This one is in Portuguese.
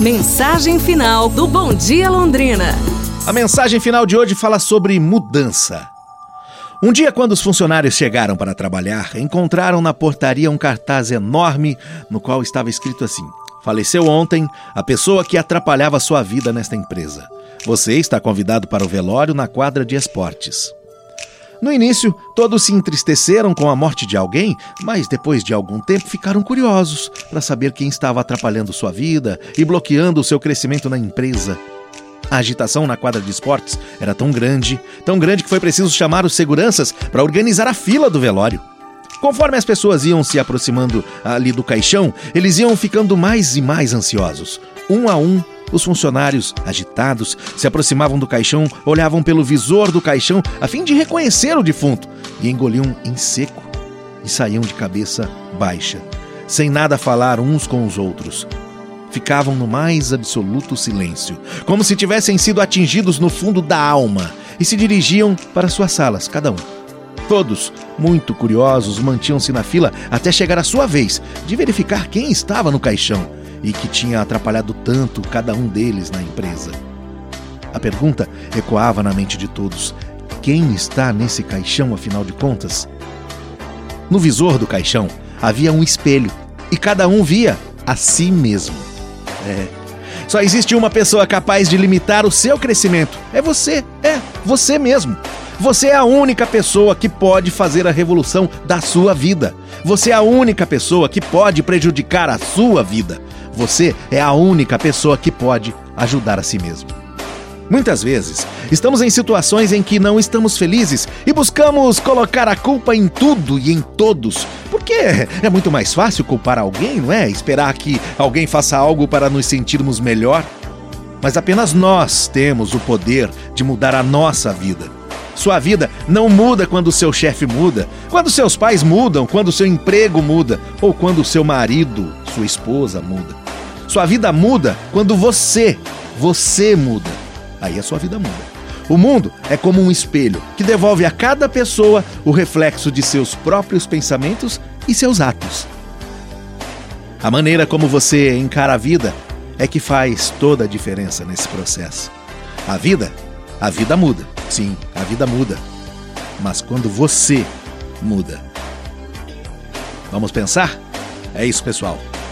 Mensagem final do Bom Dia Londrina. A mensagem final de hoje fala sobre mudança. Um dia, quando os funcionários chegaram para trabalhar, encontraram na portaria um cartaz enorme no qual estava escrito assim: Faleceu ontem a pessoa que atrapalhava sua vida nesta empresa. Você está convidado para o velório na quadra de esportes. No início, todos se entristeceram com a morte de alguém, mas depois de algum tempo ficaram curiosos para saber quem estava atrapalhando sua vida e bloqueando o seu crescimento na empresa. A agitação na quadra de esportes era tão grande, tão grande que foi preciso chamar os seguranças para organizar a fila do velório. Conforme as pessoas iam se aproximando ali do caixão, eles iam ficando mais e mais ansiosos. Um a um, os funcionários, agitados, se aproximavam do caixão, olhavam pelo visor do caixão a fim de reconhecer o defunto e engoliam em seco e saíam de cabeça baixa, sem nada falar uns com os outros. Ficavam no mais absoluto silêncio, como se tivessem sido atingidos no fundo da alma, e se dirigiam para suas salas, cada um. Todos, muito curiosos, mantinham-se na fila até chegar a sua vez de verificar quem estava no caixão e que tinha atrapalhado tanto cada um deles na empresa. A pergunta ecoava na mente de todos: quem está nesse caixão, afinal de contas? No visor do caixão havia um espelho e cada um via a si mesmo. É. Só existe uma pessoa capaz de limitar o seu crescimento. É você, é, você mesmo. Você é a única pessoa que pode fazer a revolução da sua vida. Você é a única pessoa que pode prejudicar a sua vida. Você é a única pessoa que pode ajudar a si mesmo. Muitas vezes, estamos em situações em que não estamos felizes e buscamos colocar a culpa em tudo e em todos. Porque é muito mais fácil culpar alguém, não é? Esperar que alguém faça algo para nos sentirmos melhor. Mas apenas nós temos o poder de mudar a nossa vida. Sua vida não muda quando seu chefe muda, quando seus pais mudam, quando seu emprego muda ou quando seu marido, sua esposa muda. Sua vida muda quando você, você muda. Aí a sua vida muda. O mundo é como um espelho que devolve a cada pessoa o reflexo de seus próprios pensamentos e seus atos. A maneira como você encara a vida é que faz toda a diferença nesse processo. A vida, a vida muda. Sim, a vida muda. Mas quando você muda. Vamos pensar? É isso, pessoal.